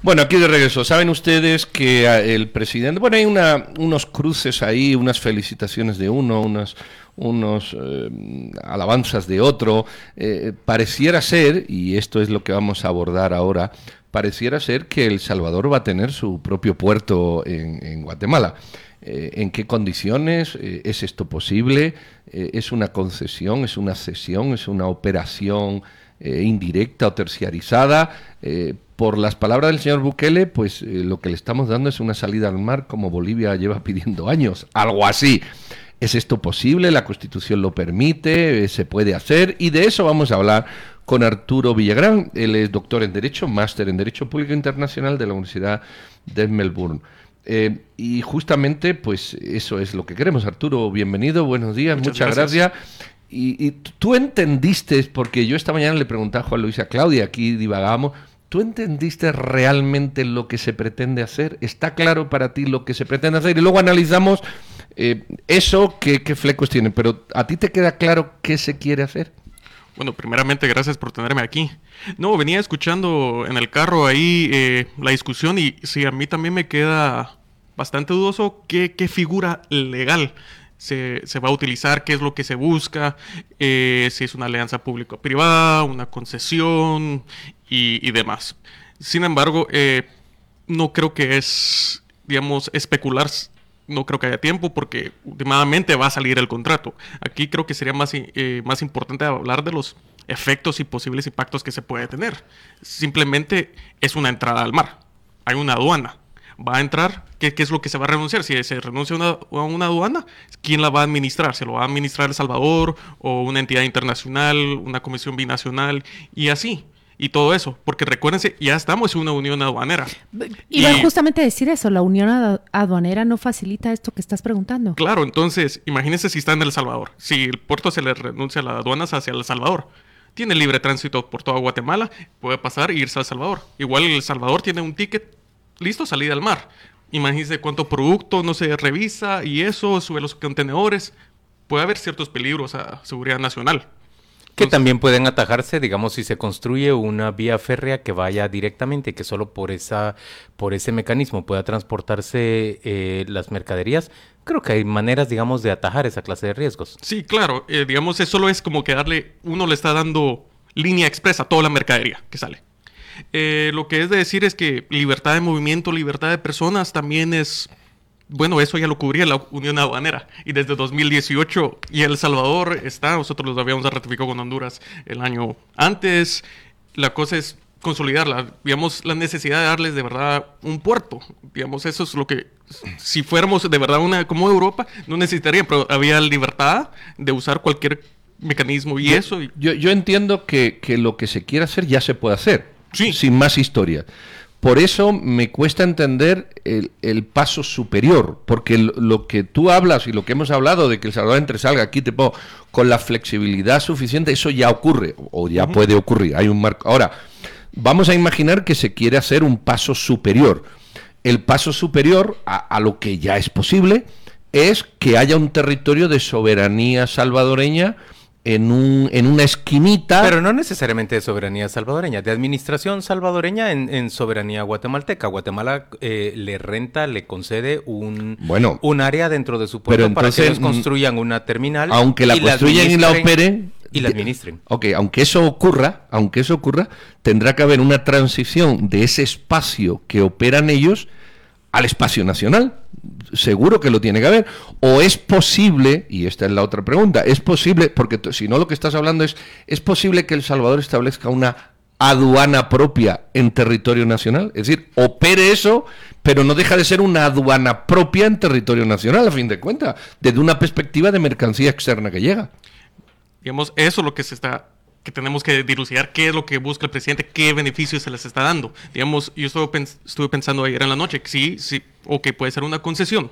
Bueno, aquí de regreso. Saben ustedes que ah, el presidente, bueno, hay una, unos cruces ahí, unas felicitaciones de uno, unas, unos eh, alabanzas de otro. Eh, pareciera ser, y esto es lo que vamos a abordar ahora, pareciera ser que El Salvador va a tener su propio puerto en, Guatemala. Eh, ¿En qué condiciones es esto posible? ¿Es una concesión? ¿Es una cesión? ¿Es una operación indirecta o terciarizada? por las palabras del señor Bukele, pues eh, lo que le estamos dando es una salida al mar como Bolivia lleva pidiendo años, algo así. ¿Es esto posible? ¿La Constitución lo permite? Eh, ¿Se puede hacer? Y de eso vamos a hablar con Arturo Villagrán. Él es doctor en Derecho, máster en Derecho Público Internacional de la Universidad de Melbourne. Eh, y justamente, pues eso es lo que queremos. Arturo, bienvenido, buenos días, muchas, gracias. Y, tú entendiste, porque yo esta mañana le preguntaba a Juan Luis a Claudia, aquí divagamos, ¿Tú entendiste realmente lo que se pretende hacer? ¿Está claro para ti lo que se pretende hacer? Y luego analizamos eh, eso, qué, flecos tiene. Pero ¿a ti te queda claro qué se quiere hacer? Bueno, primeramente gracias por tenerme aquí. No, venía escuchando en el carro ahí eh, la discusión y sí, a mí también me queda bastante dudoso qué figura legal se, va a utilizar, qué es lo que se busca, eh, si es una alianza público-privada, una concesión y, demás. Sin embargo, eh, no creo que es, digamos, especular, no creo que haya tiempo porque últimamente va a salir el contrato. Aquí creo que sería más, eh, más importante hablar de los efectos y posibles impactos que se puede tener. Simplemente es una entrada al mar. Hay una aduana va a entrar, ¿qué, es lo que se va a renunciar? Si se renuncia a una, aduana, ¿quién la va a administrar? ¿Se lo va a administrar El Salvador o una entidad internacional, una comisión binacional y así? y todo eso, porque recuérdense, ya estamos en una unión aduanera. Iba y, justamente decir eso, la unión aduanera no facilita esto que estás preguntando. Claro, entonces, imagínense si está en El Salvador, si el puerto se le renuncia a las aduanas hacia El Salvador, tiene libre tránsito por toda Guatemala, puede pasar e irse a El Salvador. Igual El Salvador tiene un ticket listo, salida al mar. Imagínense cuánto producto no se revisa y eso, sube los contenedores. Puede haber ciertos peligros a seguridad nacional. Que también pueden atajarse, digamos, si se construye una vía férrea que vaya directamente, que solo por esa, por ese mecanismo pueda transportarse eh, las mercaderías. Creo que hay maneras, digamos, de atajar esa clase de riesgos. Sí, claro. Eh, digamos, eso solo es como que darle, uno le está dando línea expresa a toda la mercadería que sale. Eh, lo que es de decir es que libertad de movimiento, libertad de personas también es, bueno, eso ya lo cubría la Unión Aduanera. Y desde 2018 y El Salvador está, nosotros lo habíamos ratificado con Honduras el año antes. La cosa es consolidarla, digamos, la necesidad de darles de verdad un puerto. Digamos, eso es lo que, si fuéramos de verdad una como Europa, no necesitaría, pero había libertad de usar cualquier mecanismo y eso. Yo, yo entiendo que, que lo que se quiera hacer ya se puede hacer sin más historia. Por eso me cuesta entender el, paso superior, porque lo, que tú hablas y lo que hemos hablado de que El Salvador entre salga aquí te pongo, con la flexibilidad suficiente, eso ya ocurre o ya puede ocurrir. Hay un marco. Ahora, vamos a imaginar que se quiere hacer un paso superior. El paso superior a lo que ya es posible es que haya un territorio de soberanía salvadoreña en, un, en una esquinita. Pero no necesariamente de soberanía salvadoreña, de administración salvadoreña en, soberanía guatemalteca. Guatemala eh, le renta, le concede un, bueno, un área dentro de su pueblo para que ellos construyan una terminal. Aunque la construyan y la operen. Y la administren. Ok, aunque eso ocurra, aunque eso ocurra, tendrá que haber una transición de ese espacio que operan ellos al espacio nacional. Seguro que lo tiene que haber. O es posible, y esta es la otra pregunta, es posible, porque si no lo que estás hablando es, ¿es posible que El Salvador establezca una aduana propia en territorio nacional? Es decir, opere eso, pero no deja de ser una aduana propia en territorio nacional, a fin de cuentas, desde una perspectiva de mercancía externa que llega. Digamos, eso es lo que se está que tenemos que dilucidar qué es lo que busca el presidente, qué beneficios se les está dando. Digamos, yo estuve, estuve pensando ayer en la noche sí, sí, o que puede ser una concesión.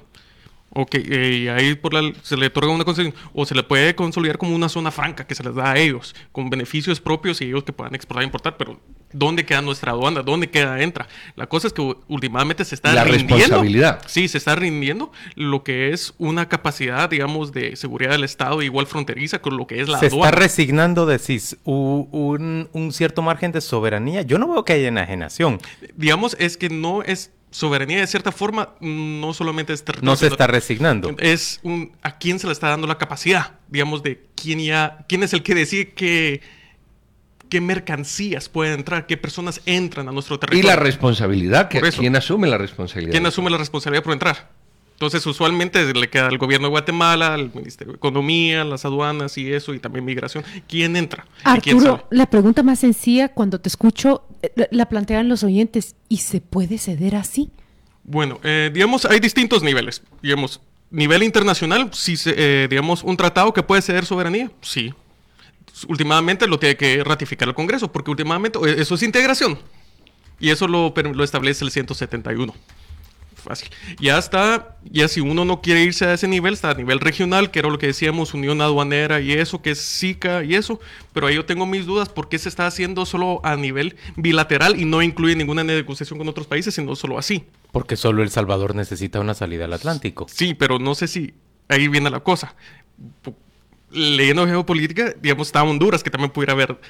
Ok, eh, y ahí por la- se le otorga una concesión o se le puede consolidar como una zona franca que se les da a ellos, con beneficios propios y ellos que puedan exportar e importar, pero ¿dónde queda nuestra aduana? ¿Dónde queda entra? La cosa es que últimamente se está La rindiendo. responsabilidad. Sí, se está rindiendo lo que es una capacidad, digamos, de seguridad del Estado igual fronteriza con lo que es la Se aduana. está resignando, decís, un, un cierto margen de soberanía. Yo no veo que haya enajenación. digamos, es que no es soberanía de cierta forma, no solamente es territorio. No se está resignando. Es un, a quién se le está dando la capacidad, digamos, de quién ya, quién es el que decide qué, qué mercancías pueden entrar, qué personas entran a nuestro Y territorio. la responsabilidad, que, Por eso. ¿quién asume la responsabilidad? ¿Quién asume la responsabilidad por entrar? Entonces, usualmente le queda al gobierno de Guatemala, al Ministerio de Economía, las aduanas y eso, y también migración. ¿Quién entra? ¿Y quién Arturo, sale? la pregunta más sencilla cuando te escucho eh, la- la plantean los oyentes. ¿Y se puede ceder así? Bueno, eh, digamos, hay distintos niveles. Digamos, nivel internacional, si se, eh, digamos, un tratado que puede ceder soberanía, sí. Últimamente lo tiene que ratificar el Congreso, porque últimamente eh, eso es integración. Y eso lo, lo establece el 171. Fácil. Ya está, ya si uno no quiere irse a ese nivel, está a nivel regional, que era lo que decíamos, Unión Aduanera y eso, que es SICA y eso. Pero ahí yo tengo mis dudas, ¿por qué se está haciendo solo a nivel bilateral y no incluye ninguna negociación con otros países, sino solo así? Porque solo El Salvador necesita una salida al Atlántico. Sí, pero no sé si ahí viene la cosa. Leyendo geopolítica, digamos, está Honduras, que también pudiera haber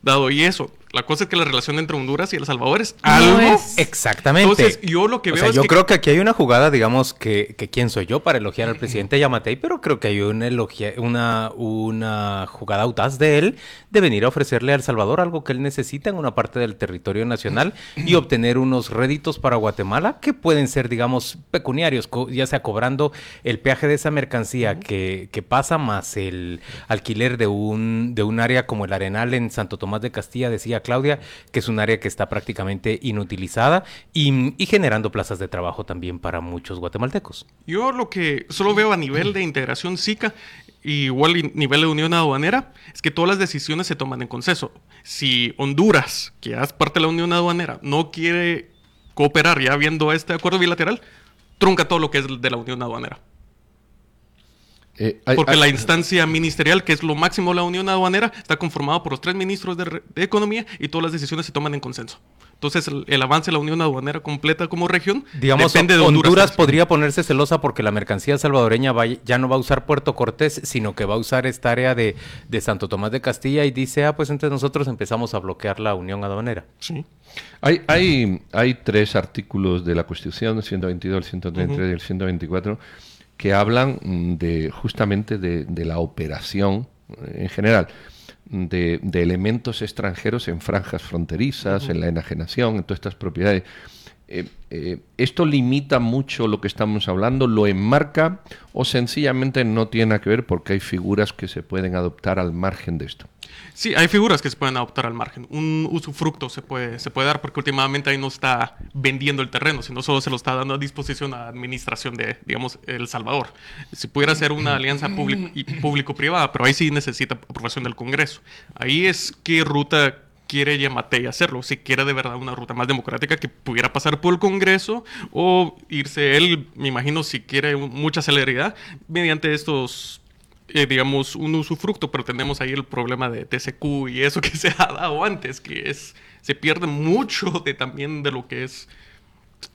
dado y eso. La cosa es que la relación entre Honduras y El Salvador es No algo. es- Exactamente. Entonces, yo lo que O veo sea, es yo que- creo que aquí hay una jugada, digamos, que, que quién soy yo para elogiar al presidente Yamatei, pero creo que hay una, elogia- una, una jugada audaz de él de venir a ofrecerle a El Salvador algo que él necesita en una parte del territorio nacional y obtener unos réditos para Guatemala que pueden ser, digamos, pecuniarios, ya sea cobrando el peaje de esa mercancía que, que pasa más el alquiler de un, de un área como el Arenal en Santo Tomás de Castilla, decía Claudia, que es un área que está prácticamente inutilizada y, generando plazas de trabajo también para muchos guatemaltecos. Yo lo que solo veo a nivel de integración SICA, y igual nivel de unión aduanera, es que todas las decisiones se toman en consenso. Si Honduras, que es parte de la unión aduanera, no quiere cooperar ya viendo este acuerdo bilateral, trunca todo lo que es de la unión aduanera. Eh, hay- Porque hay- la instancia ministerial, que es lo máximo de la unión aduanera, está conformada por los tres ministros de, Economía y todas las decisiones se toman en consenso. Entonces, el, el avance de la unión aduanera completa como región Digamos, depende de Honduras, Honduras. podría ponerse celosa porque la mercancía salvadoreña va- ya no va a usar Puerto Cortés, sino que va a usar esta área de, de Santo Tomás de Castilla y dice, ah, pues entonces nosotros empezamos a bloquear la unión aduanera. Sí. Hay, hay, hay tres artículos de la Constitución, el 122, el 133 y el 124, que hablan mm, de justamente de, de la operación eh, en general de, de elementos extranjeros en franjas fronterizas, en la enajenación, en todas estas propiedades. Eh, eh, ¿Esto limita mucho lo que estamos hablando? ¿Lo enmarca o sencillamente no tiene que ver porque hay figuras que se pueden adoptar al margen de esto? Sí, hay figuras que se pueden adoptar al margen. Un usufructo se puede, se puede dar porque últimamente ahí no está vendiendo el terreno, sino solo se lo está dando a disposición a administración de, digamos, El Salvador. Si pudiera ser una alianza público-privada, pero ahí sí necesita aprobación del Congreso. Ahí es qué ruta quiere Yamatei hacerlo, si quiere de verdad una ruta más democrática que pudiera pasar por el Congreso o irse él, me imagino, si quiere mucha celeridad, mediante estos eh, digamos, un usufructo, pero tenemos ahí el problema de TCQ y eso que se ha dado antes, que es, se pierde mucho de también de lo que es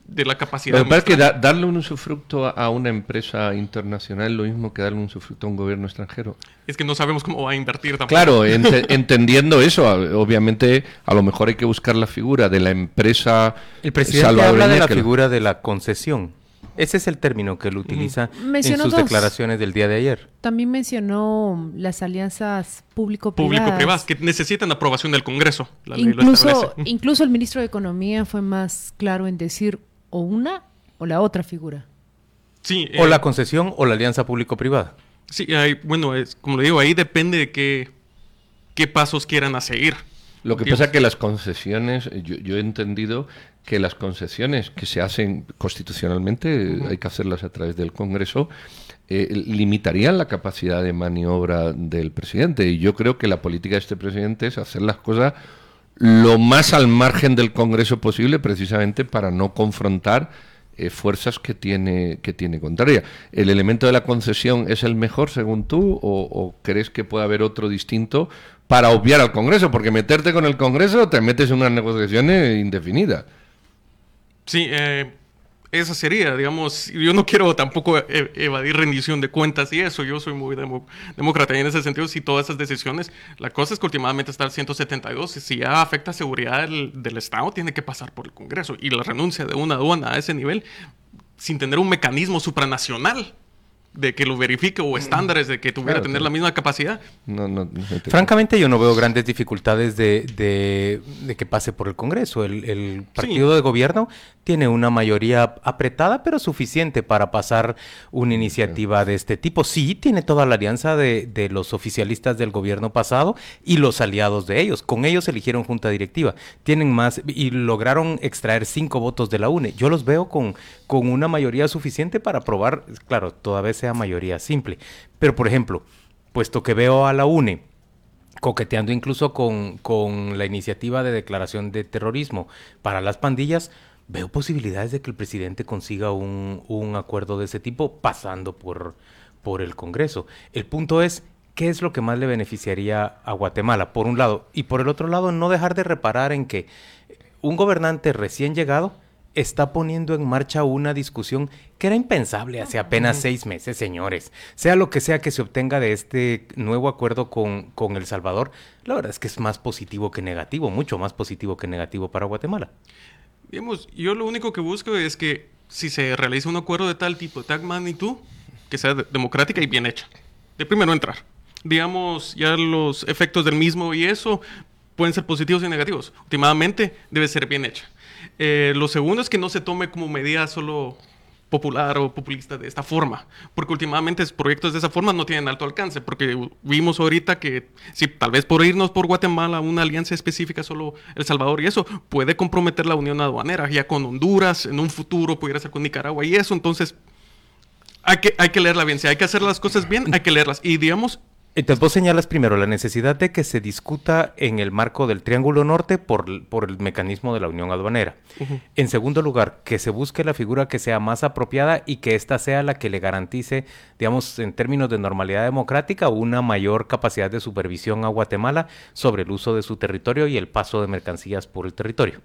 de la capacidad. Lo que pasa es que da- darle un usufructo a, a una empresa internacional es lo mismo que darle un usufructo a un gobierno extranjero. Es que no sabemos cómo va a invertir tampoco. Claro, ente- entendiendo eso, obviamente a lo mejor hay que buscar la figura de la empresa El presidente habla de la figura de la concesión. Ese es el término que él utiliza en sus dos. declaraciones del día de ayer. También mencionó las alianzas público-privadas. Público-privadas, que necesitan aprobación del Congreso. La ley lo Incluso, incluso el ministro de Economía fue más claro en decir o una o la otra figura. Sí, O eh, la concesión o la alianza público-privada. sí hay- bueno, es, como le digo, ahí depende de qué, qué pasos quieran a seguir. Lo que pasa es que las concesiones, yo, yo he entendido que las concesiones que se hacen constitucionalmente, hay que hacerlas a través del Congreso, eh, limitarían la capacidad de maniobra del presidente. Y yo creo que la política de este presidente es hacer las cosas lo más al margen del Congreso posible, precisamente para no confrontar eh, fuerzas que tiene, que tiene contraria. ¿El elemento de la concesión es el mejor según tú o, o crees que puede haber otro distinto para obviar al Congreso? Porque meterte con el Congreso te metes en unas negociaciones indefinidas. Sí, eh, esa sería, digamos, yo no quiero tampoco e- evadir rendición de cuentas y eso, yo soy muy demo- demócrata y en ese sentido, si todas esas decisiones, la cosa es que últimamente está el 172, y si ya afecta seguridad del, del Estado, tiene que pasar por el Congreso y la renuncia de una aduana a ese nivel, sin tener un mecanismo supranacional de que lo verifique o estándares de que tuviera Claro, tener claro. la misma capacidad, No, no, no Francamente, yo no veo grandes dificultades de, de- de que pase por el Congreso. El, el partido de gobierno tiene una mayoría apretada, pero suficiente para pasar una iniciativa de este tipo. Sí, tiene toda la alianza de, de los oficialistas del gobierno pasado y los aliados de ellos. Con ellos eligieron junta directiva. Tienen más y lograron extraer cinco votos de la UNE. Yo los veo con, con una mayoría suficiente para aprobar, claro, toda vez sea mayoría simple. Pero, por ejemplo, puesto que veo a la UNE coqueteando incluso con, con la iniciativa de declaración de terrorismo para las pandillas, veo posibilidades de que el presidente consiga un, un acuerdo de ese tipo pasando por, por el Congreso. El punto es, ¿qué es lo que más le beneficiaría a Guatemala? Por un lado, y por el otro lado, no dejar de reparar en que un gobernante recién llegado está poniendo en marcha una discusión que era impensable hace apenas seis meses, señores. Sea lo que sea que se obtenga de este nuevo acuerdo con, con El Salvador, la verdad es que es más positivo que negativo, mucho más positivo que negativo para Guatemala. Digamos, yo lo único que busco es que si se realiza un acuerdo de tal tipo, de tal magnitud, que sea de- democrática y bien hecha. De primero entrar. Digamos, ya los efectos del mismo y eso pueden ser positivos y negativos. Últimamente debe ser bien hecha. Eh, lo segundo es que no se tome como medida solo popular o populista de esta forma, porque últimamente proyectos de esa forma no tienen alto alcance, porque vimos ahorita que si tal vez por irnos por Guatemala una alianza específica solo El Salvador y eso puede comprometer la unión aduanera, ya con Honduras, en un futuro pudiera ser con Nicaragua y eso, entonces hay que, hay que leerla bien, si hay que hacer las cosas bien, hay que leerlas. Y digamos, Entonces vos señalas primero la necesidad de que se discuta en el marco del Triángulo Norte por, por el mecanismo de la Unión Aduanera. En segundo lugar, que se busque la figura que sea más apropiada y que ésta sea la que le garantice, digamos, en términos de normalidad democrática, una mayor capacidad de supervisión a Guatemala sobre el uso de su territorio y el paso de mercancías por el territorio.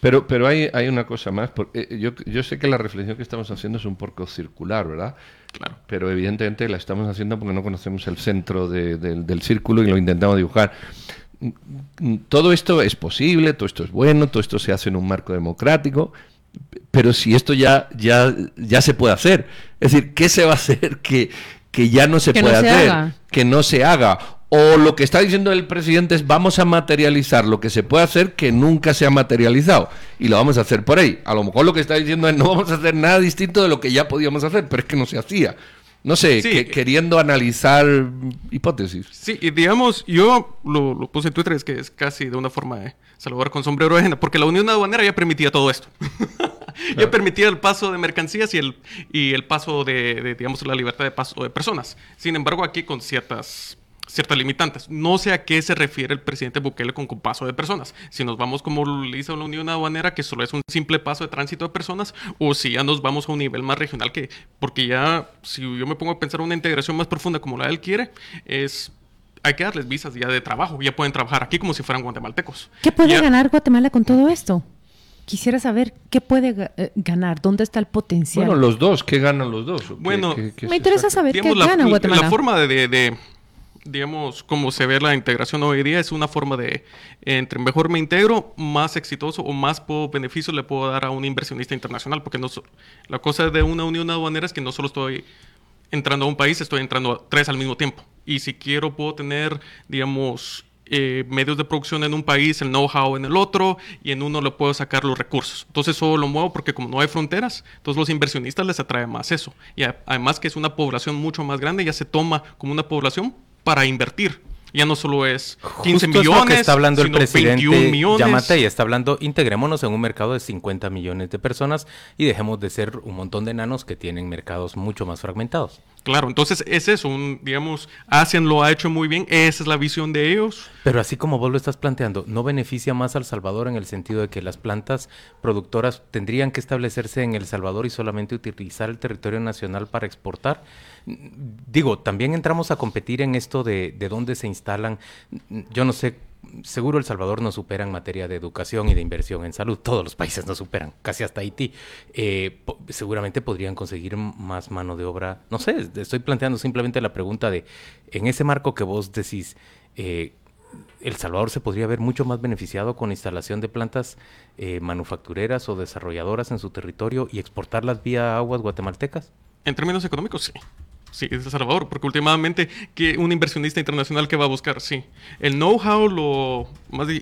Pero, pero hay, hay una cosa más. porque, eh, yo, yo sé que la reflexión que estamos haciendo es un poco circular, ¿verdad? claro. Pero evidentemente la estamos haciendo porque no conocemos el centro de- del- del círculo y lo intentamos dibujar. Todo esto es posible, todo esto es bueno, todo esto se hace en un marco democrático, pero si esto ya, ya, ya se puede hacer, es decir, ¿qué se va a hacer que, que ya no se Que no puede se hacer? haga. Que no se haga. O lo que está diciendo el presidente es vamos a materializar lo que se puede hacer que nunca se ha materializado y lo vamos a hacer por ahí. A lo mejor lo que está diciendo es no vamos a hacer nada distinto de lo que ya podíamos hacer, pero es que no se hacía. No sé, Sí. que- queriendo analizar hipótesis. Sí, y digamos, yo lo, lo puse en Twitter, es que es casi de una forma de saludar con sombrero ajena, porque la Unión Aduanera ya permitía todo esto. Ya permitía el paso de mercancías y el, y el paso de, de, digamos, la libertad de paso de personas. Sin embargo, aquí con ciertas ciertas limitantes. No sé a qué se refiere el presidente Bukele con, con paso de personas. Si nos vamos como lo hizo la Unión Aduanera, que solo es un simple paso de tránsito de personas, o si ya nos vamos a un nivel más regional, que porque ya, si yo me pongo a pensar una integración más profunda como la él quiere, es hay que darles visas ya de trabajo, ya pueden trabajar aquí como si fueran guatemaltecos. ¿Qué puede Ya- ganar Guatemala con todo esto? Quisiera saber qué puede eh, ganar, dónde está el potencial. Bueno, los dos, ¿qué ganan los dos? ¿O qué- Bueno, qué- qué Me interesa saca? saber qué la, gana la- Guatemala. la forma de, de- de, digamos, como se ve la integración hoy día es una forma de, entre mejor me integro, más exitoso o más puedo, beneficio le puedo dar a un inversionista internacional, porque no la cosa de una unión aduanera es que no solo estoy entrando a un país, estoy entrando a tres al mismo tiempo. Y si quiero, puedo tener, digamos, eh, medios de producción en un país, el know-how en el otro, y en uno le puedo sacar los recursos. Entonces eso lo muevo porque como no hay fronteras, entonces los inversionistas les atrae más eso. Y además que es una población mucho más grande, ya se toma como una población para invertir. Ya no solo es 15 Justo es millones, lo que está hablando el sino 21 presidente millones. Yamate y está hablando, integrémonos en un mercado de 50 millones de personas y dejemos de ser un montón de enanos que tienen mercados mucho más fragmentados. Claro, entonces es eso, un, digamos, ASEAN lo ha hecho muy bien, esa es la visión de ellos. Pero así como vos lo estás planteando, ¿no beneficia más al Salvador en el sentido de que las plantas productoras tendrían que establecerse en El Salvador y solamente utilizar el territorio nacional para exportar? Digo, también entramos a competir en esto de, de dónde se instalan, yo no sé seguro El Salvador nos supera en materia de educación y de inversión en salud. Todos los países nos superan, casi hasta Haití. Eh, seguramente podrían conseguir más mano de obra. No sé, estoy planteando simplemente la pregunta de, en ese marco que vos decís, eh, El Salvador se podría ver mucho más beneficiado con instalación de plantas eh, manufactureras o desarrolladoras en su territorio y exportarlas vía aguas guatemaltecas. En términos económicos, sí. Sí, es El Salvador, porque últimamente que un inversionista internacional que va a buscar, sí, el know-how,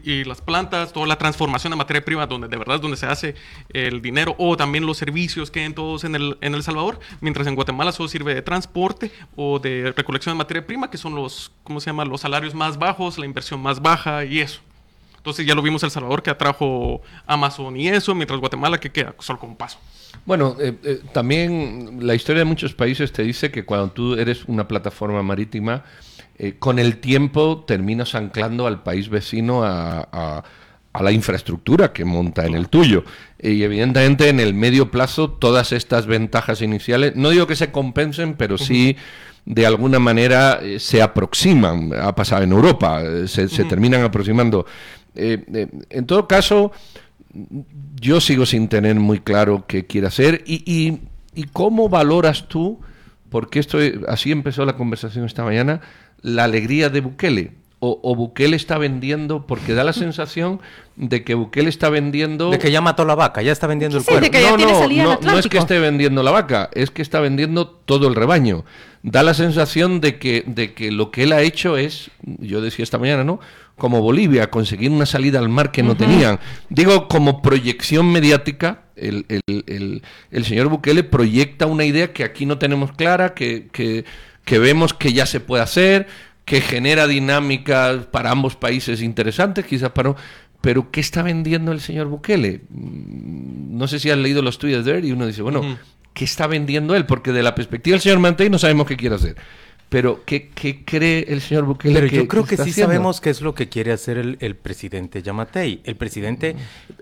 y, las plantas, toda la transformación de materia prima, donde de verdad es donde se hace el dinero, o también los servicios que en todos en el, en el Salvador, mientras en Guatemala solo sirve de transporte o de recolección de materia prima, que son los, ¿cómo se llama? Los salarios más bajos, la inversión más baja y eso. Entonces ya lo vimos El Salvador que atrajo Amazon y eso, mientras Guatemala que queda solo con un paso. Bueno, eh, eh, también la historia de muchos países te dice que cuando tú eres una plataforma marítima, eh, con el tiempo terminas anclando al país vecino a, la infraestructura que monta en el tuyo. Y evidentemente en el medio plazo todas estas ventajas iniciales, no digo que se compensen, pero sí de alguna manera se aproximan. Ha pasado en Europa, se, se terminan aproximando. En todo caso yo sigo sin tener muy claro qué quiere hacer y, y, cómo valoras tú, porque esto así empezó la conversación esta mañana, la alegría de Bukele. O, Bukele está vendiendo, porque da la sensación de que Bukele está vendiendo... De que ya mató la vaca, ya está vendiendo el cuerpo. no, no, no, es que esté vendiendo la vaca, es que está vendiendo todo el rebaño. Da la sensación de que, de que lo que él ha hecho es, yo decía esta mañana, ¿no? como Bolivia, conseguir una salida al mar que no tenían. Digo, como proyección mediática, el, señor Bukele proyecta una idea que aquí no tenemos clara, que, que, vemos que ya se puede hacer, que genera dinámicas para ambos países interesantes, quizás para... Pero ¿qué está vendiendo el señor Bukele? Mm, no sé si han leído los tweets de él y uno dice, bueno, ¿qué está vendiendo él? Porque de la perspectiva del señor Mantei no sabemos qué quiere hacer. Pero, ¿qué, cree el señor Bukele? Pero yo creo que sí sabemos qué es lo que quiere hacer el, presidente Yamatei. El presidente,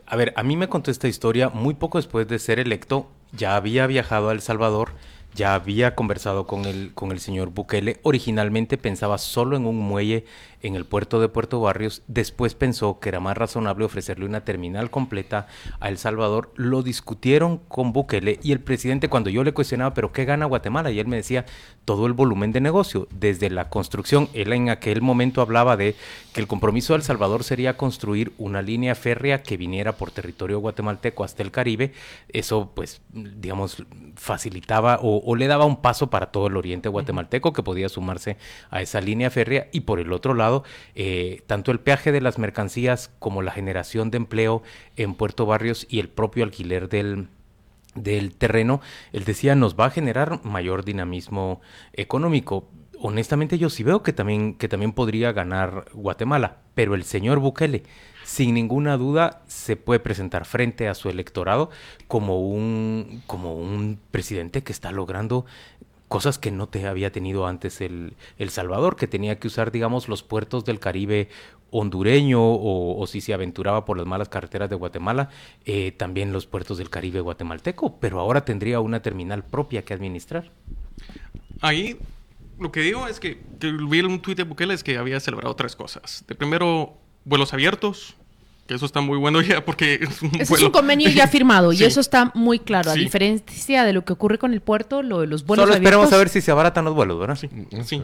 a ver, a mí me contó esta historia muy poco después de ser electo. Ya había viajado a El Salvador ya había conversado con el, con el señor Bukele. Originalmente pensaba solo en un muelle en el puerto de Puerto Barrios. Después pensó que era más razonable ofrecerle una terminal completa a El Salvador. Lo discutieron con Bukele y el presidente cuando yo le cuestionaba, pero ¿qué gana Guatemala? Y él me decía, todo el volumen de negocio, desde la construcción. Él en aquel momento hablaba de que el compromiso de El Salvador sería construir una línea férrea que viniera por territorio guatemalteco hasta el Caribe. Eso, pues, digamos, facilitaba o, le daba un paso para todo el oriente guatemalteco que podía sumarse a esa línea férrea. Y por el otro lado, eh, tanto el peaje de las mercancías como la generación de empleo en Puerto Barrios y el propio alquiler del, del terreno, él decía, nos va a generar mayor dinamismo económico. Honestamente yo sí veo que también, que también podría ganar Guatemala, pero el señor Bukele, sin ninguna duda, se puede presentar frente a su electorado como un, como un presidente que está logrando cosas que no te había tenido antes el, el Salvador, que tenía que usar, digamos, los puertos del Caribe hondureño o, si se aventuraba por las malas carreteras de Guatemala, eh, también los puertos del Caribe guatemalteco, pero ahora tendría una terminal propia que administrar. Ahí lo que digo es que, vi un tuit de Bukele es que había celebrado tres cosas. De primero, vuelos abiertos, que eso está muy bueno ya porque es un, eso es un convenio ya firmado y eso está muy claro. A diferencia de lo que ocurre con el puerto, lo de los vuelos Solo esperemos a ver si se abaratan los vuelos, ¿verdad? Sí. sí.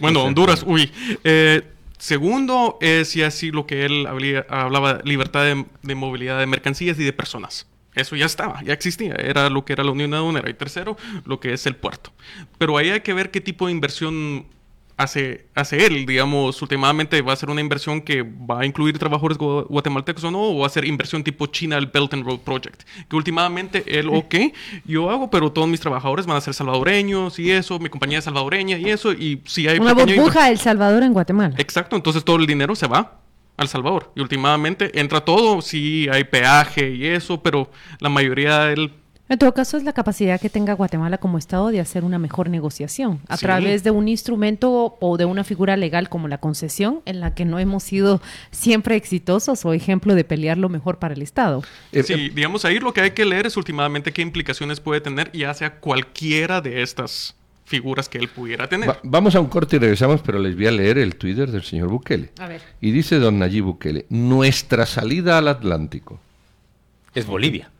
bueno, Honduras, uy. Eh, segundo es ya así lo que él hablaba, libertad de, movilidad de mercancías y de personas. Eso ya estaba, ya existía, era lo que era la Unión Aduanera. Y tercero, lo que es el puerto. Pero ahí hay que ver qué tipo de inversión hace, hace él, digamos, últimamente va a ser una inversión que va a incluir trabajadores guatemaltecos o no, o va a ser inversión tipo China, el Belt and Road Project, que últimamente él, ok, yo hago, pero todos mis trabajadores van a ser salvadoreños y eso, mi compañía es salvadoreña y eso, y si hay... Una burbuja del Salvador en Guatemala. Exacto, entonces todo el dinero se va al Salvador. Y últimamente entra todo, sí hay peaje y eso, pero la mayoría del En todo caso, es la capacidad que tenga Guatemala como Estado de hacer una mejor negociación a Sí. través de un instrumento o de una figura legal como la concesión, en la que no hemos sido siempre exitosos o ejemplo de pelear lo mejor para el Estado. Eh, Sí, digamos, ahí lo que hay que leer es últimamente qué implicaciones puede tener, ya sea cualquiera de estas figuras que él pudiera tener. Va- vamos a un corte y regresamos, pero les voy a leer el Twitter del señor Bukele. A ver. Y dice don Nayib Bukele, nuestra salida al Atlántico. Es Bolivia.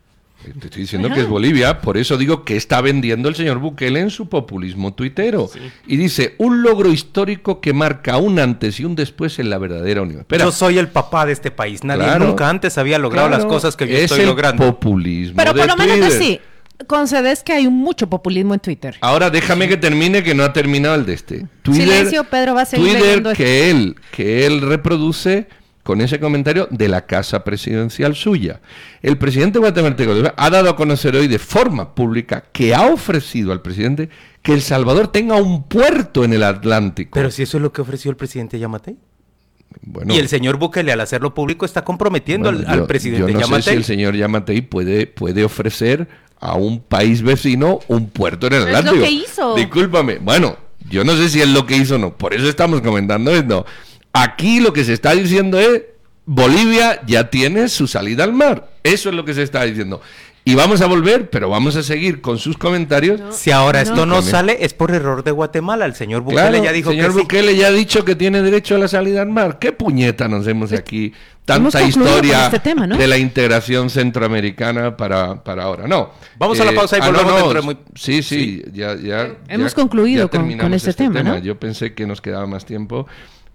Eh, Te estoy diciendo que es Bolivia, por eso digo que está vendiendo el señor Bukele en su populismo tuitero. Y dice, un logro histórico que marca un antes y un después en la verdadera unión. Espera, yo soy el papá de este país. Nadie Claro. nunca antes había logrado claro, las cosas que yo es estoy el logrando. populismo Pero de por lo menos sí, concedes que hay mucho populismo en Twitter. Ahora déjame que termine que no ha terminado el de este. Twitter, Silencio, Pedro va a seguir Twitter leyendo esto. que él, que él reproduce con ese comentario de la casa presidencial suya. El presidente guatemalteco ha dado a conocer hoy de forma pública que ha ofrecido al presidente que El Salvador tenga un puerto en el Atlántico. Pero si eso es lo que ofreció el presidente Yamatei. bueno, Y el señor Bukele, al hacerlo público, está comprometiendo bueno, al, al yo- presidente yo no sé si el señor Yamatei puede, puede ofrecer a un país vecino un puerto en el Es lo Atlántico. que hizo. Discúlpame. Bueno, yo no sé si es lo que hizo o no. Por eso estamos comentando esto. Aquí lo que se está diciendo es Bolivia ya tiene su salida al mar. Eso es lo que se está diciendo. Y vamos a volver, pero vamos a seguir con sus comentarios. Si ahora esto no sale, es por error de Guatemala. El señor Bukele Claro, ya dijo señor que sí. Bukele ya ha dicho que tiene derecho a la salida al mar. ¿Qué puñeta nos hemos aquí? Tanta historia este tema, ¿no? de la integración centroamericana para, para ahora. No. Eh, Vamos a la pausa y no, volvemos no, dentro de muy- Sí, sí, ya, ya. Hemos ya- concluido ya con- con este tema, ¿no? Yo pensé que nos quedaba más tiempo,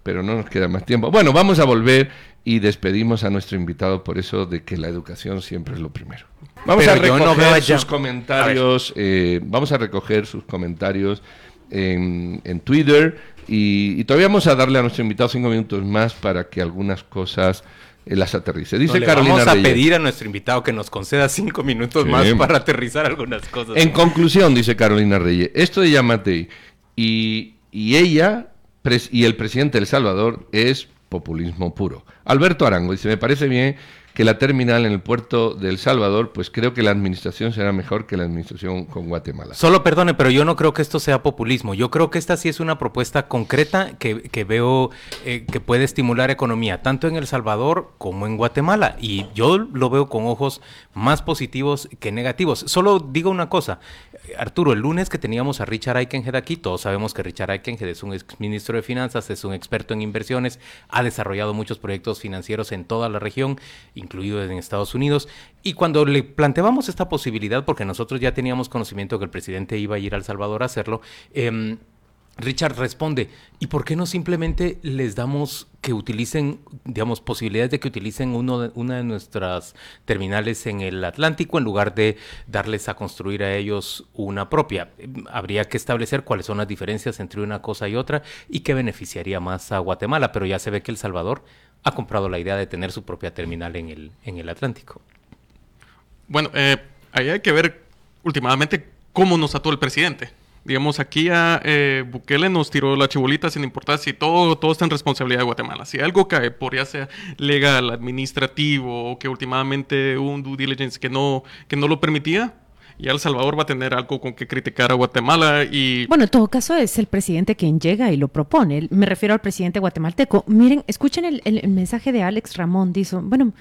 pero no nos queda más tiempo. Bueno, vamos a volver y despedimos a nuestro invitado por eso de que la educación siempre es lo primero. Vamos Pero a recoger no sus comentarios, eh, vamos a recoger sus comentarios en, en Twitter y, y todavía vamos a darle a nuestro invitado cinco minutos más para que algunas cosas eh, las aterrice. Dice No, Carolina vamos a Reyes. pedir a nuestro invitado que nos conceda cinco minutos Sí. más para aterrizar algunas cosas. En conclusión, dice Carolina Reyes, esto de Yamatei y, y ella y el presidente de El Salvador es populismo puro. Alberto Arango dice, me parece bien que la terminal en el puerto de El Salvador, pues creo que la administración será mejor que la administración con Guatemala. Solo perdone, pero yo no creo que esto sea populismo. Yo creo que esta sí es una propuesta concreta que, que veo eh, que puede estimular economía, tanto en El Salvador como en Guatemala. Y yo lo veo con ojos más positivos que negativos. Solo digo una cosa, eh, Arturo, el lunes que teníamos a Richard Eikenhead aquí, todos sabemos que Richard Eikenhead es un ex ministro de Finanzas, es un experto en inversiones, ha desarrollado muchos proyectos financieros en toda la región, incluido en Estados Unidos. Y cuando le planteábamos esta posibilidad, porque nosotros ya teníamos conocimiento que el presidente iba a ir a El Salvador a hacerlo, em, Richard responde, ¿y por qué no simplemente les damos que utilicen, digamos, posibilidades de que utilicen uno de- una de nuestras terminales en el Atlántico en lugar de darles a construir a ellos una propia? Em, Habría que establecer cuáles son las diferencias entre una cosa y otra y qué beneficiaría más a Guatemala, pero ya se ve que El Salvador ha comprado la idea de tener su propia terminal en el, en el Atlántico. Bueno, eh, ahí hay que ver últimamente cómo nos ató el presidente. Digamos, aquí a eh, Bukele nos tiró la chibolita sin importar si todo, todo está en responsabilidad de Guatemala. Si algo cae por ya sea legal, administrativo o que últimamente un due diligence que no, que no lo permitía, ya El Salvador va a tener algo con que criticar a Guatemala y... Bueno, en todo caso es el presidente quien llega y lo propone. Me refiero al presidente guatemalteco. Miren, escuchen el- el mensaje de Alex Ramón. Dice, bueno,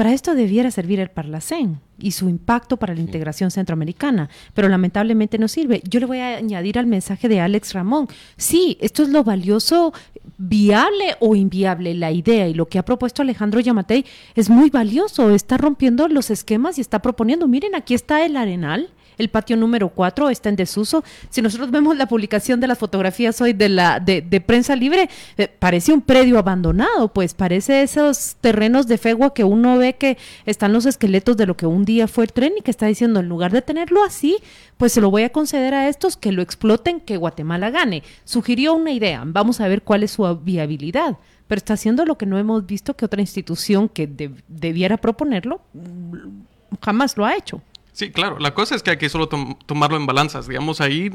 para esto debiera servir el Parlacén y su impacto para la integración centroamericana, pero lamentablemente no sirve. Yo le voy a añadir al mensaje de Alex Ramón. Sí, esto es lo valioso, viable o inviable. La idea y lo que ha propuesto Alejandro Yamatei es muy valioso. Está rompiendo los esquemas y está proponiendo, miren, aquí está el arenal. El patio número 4 está en desuso. Si nosotros vemos la publicación de las fotografías hoy de la de, de prensa libre, eh, parece un predio abandonado, pues parece esos terrenos de fegua que uno ve que están los esqueletos de lo que un día fue el tren y que está diciendo, en lugar de tenerlo así, pues se lo voy a conceder a estos que lo exploten, que Guatemala gane. Sugirió una idea, vamos a ver cuál es su viabilidad. Pero está haciendo lo que no hemos visto que otra institución que de- debiera proponerlo mm, jamás lo ha hecho. Sí, claro. La cosa es que hay que solo tom- tomarlo en balanzas. Digamos, ahí,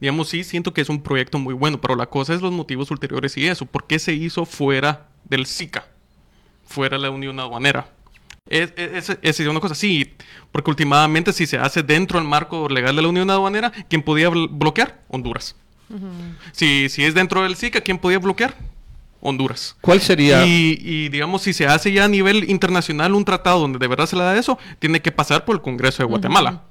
digamos, sí, siento que es un proyecto muy bueno, pero la cosa es los motivos ulteriores y eso. ¿Por qué se hizo fuera del SICA? Fuera de la Unión Aduanera. Es, es, es, una cosa, sí, porque últimamente si se hace dentro del marco legal de la Unión Aduanera, ¿quién podía bloquear? Honduras. si, si es dentro del SICA, ¿quién podía bloquear? Honduras. ¿Cuál sería? Y, digamos, si se hace ya a nivel internacional un tratado donde de verdad se le da eso, tiene que pasar por el Congreso de Guatemala.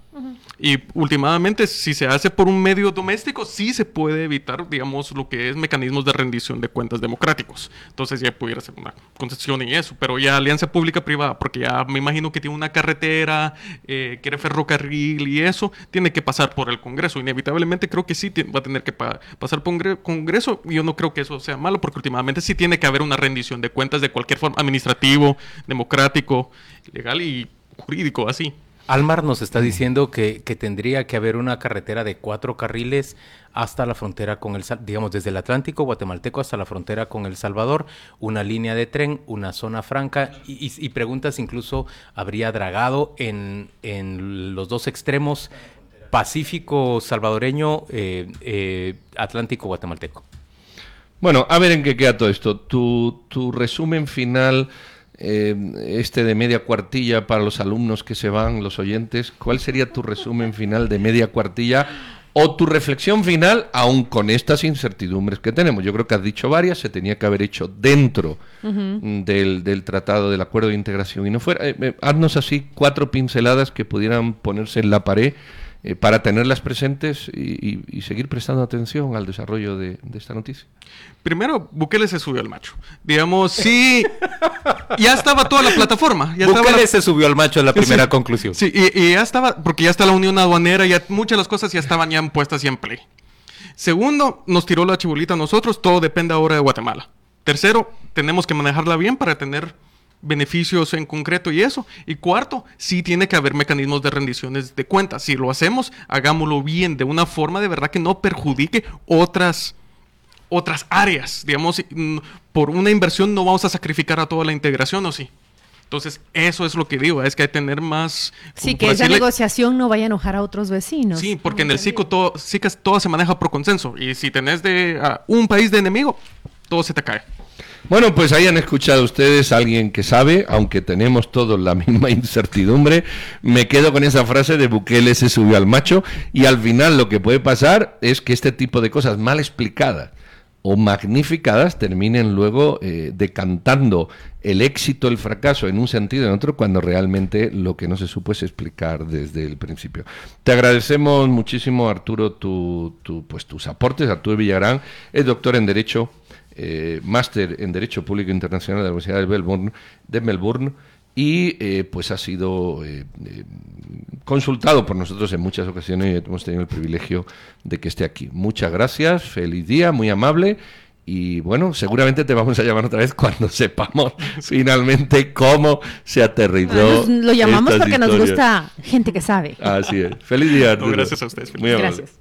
Y últimamente, si se hace por un medio doméstico, sí se puede evitar, digamos, lo que es mecanismos de rendición de cuentas democráticos. Entonces ya pudiera ser una concesión y eso, pero ya alianza pública-privada, porque ya me imagino que tiene una carretera, eh, quiere ferrocarril y eso, tiene que pasar por el Congreso. Inevitablemente creo que sí va a tener que pasar por el Congreso. Yo no creo que eso sea malo, porque últimamente sí tiene que haber una rendición de cuentas de cualquier forma, administrativo, democrático, legal y jurídico, así. Almar nos está diciendo que, tendría que haber una carretera de cuatro carriles hasta la frontera con el, digamos, desde el Atlántico guatemalteco hasta la frontera con El Salvador, una línea de tren, una zona franca y, preguntas incluso habría dragado en, los dos extremos Pacífico salvadoreño, eh, eh, Atlántico guatemalteco. Bueno, a ver en qué queda todo esto. Tu, tu resumen final eh, este de media cuartilla para los alumnos que se van, los oyentes, ¿cuál sería tu resumen final de media cuartilla o tu reflexión final, aún con estas incertidumbres que tenemos? Yo creo que has dicho varias, se tenía que haber hecho dentro del, del, tratado, del acuerdo de integración y no fuera. Eh, eh, haznos así cuatro pinceladas que pudieran ponerse en la pared eh, para tenerlas presentes y, seguir prestando atención al desarrollo de, esta noticia? Primero, Bukele se subió al macho. Digamos, sí, ya estaba toda la plataforma. Ya Bukele se subió al macho en la primera conclusión. Sí, y, ya estaba, porque ya está la unión aduanera, ya muchas de las cosas ya estaban ya puestas y en play. Segundo, nos tiró la chibolita a nosotros, todo depende ahora de Guatemala. Tercero, tenemos que manejarla bien para tener beneficios en concreto y eso. Y cuarto, sí tiene que haber mecanismos de rendiciones de cuentas. Si lo hacemos, hagámoslo bien, de una forma de verdad que no perjudique otras, otras áreas. Digamos, mm, por una inversión no vamos a sacrificar a toda la integración, ¿o sí? Entonces, eso es lo que digo, es que hay que tener más... Sí, que esa negociación no vaya a enojar a otros vecinos. Sí, porque en el CICO todo, todo se maneja por consenso. Y si tenés de un país de enemigo, todo se te cae. Bueno, pues ahí han escuchado ustedes a alguien que sabe, aunque tenemos todos la misma incertidumbre. Me quedo con esa frase de Bukele se subió al macho y al final lo que puede pasar es que este tipo de cosas mal explicadas o magnificadas terminen luego eh, decantando el éxito, el fracaso en un sentido o en otro, cuando realmente lo que no se supo es explicar desde el principio. Te agradecemos muchísimo, Arturo, tu, pues, tus aportes. Arturo Villagrán es doctor en Derecho eh, máster en Derecho Público Internacional de la Universidad de Melbourne, de Melbourne y eh, pues ha sido eh, consultado por nosotros en muchas ocasiones y hemos tenido el privilegio de que esté aquí. Muchas gracias, feliz día, muy amable. Y bueno, seguramente te vamos a llamar otra vez cuando sepamos finalmente cómo se aterrizó. lo llamamos porque nos gusta gente que sabe. Así es. Feliz día. gracias a ustedes. Muy gracias.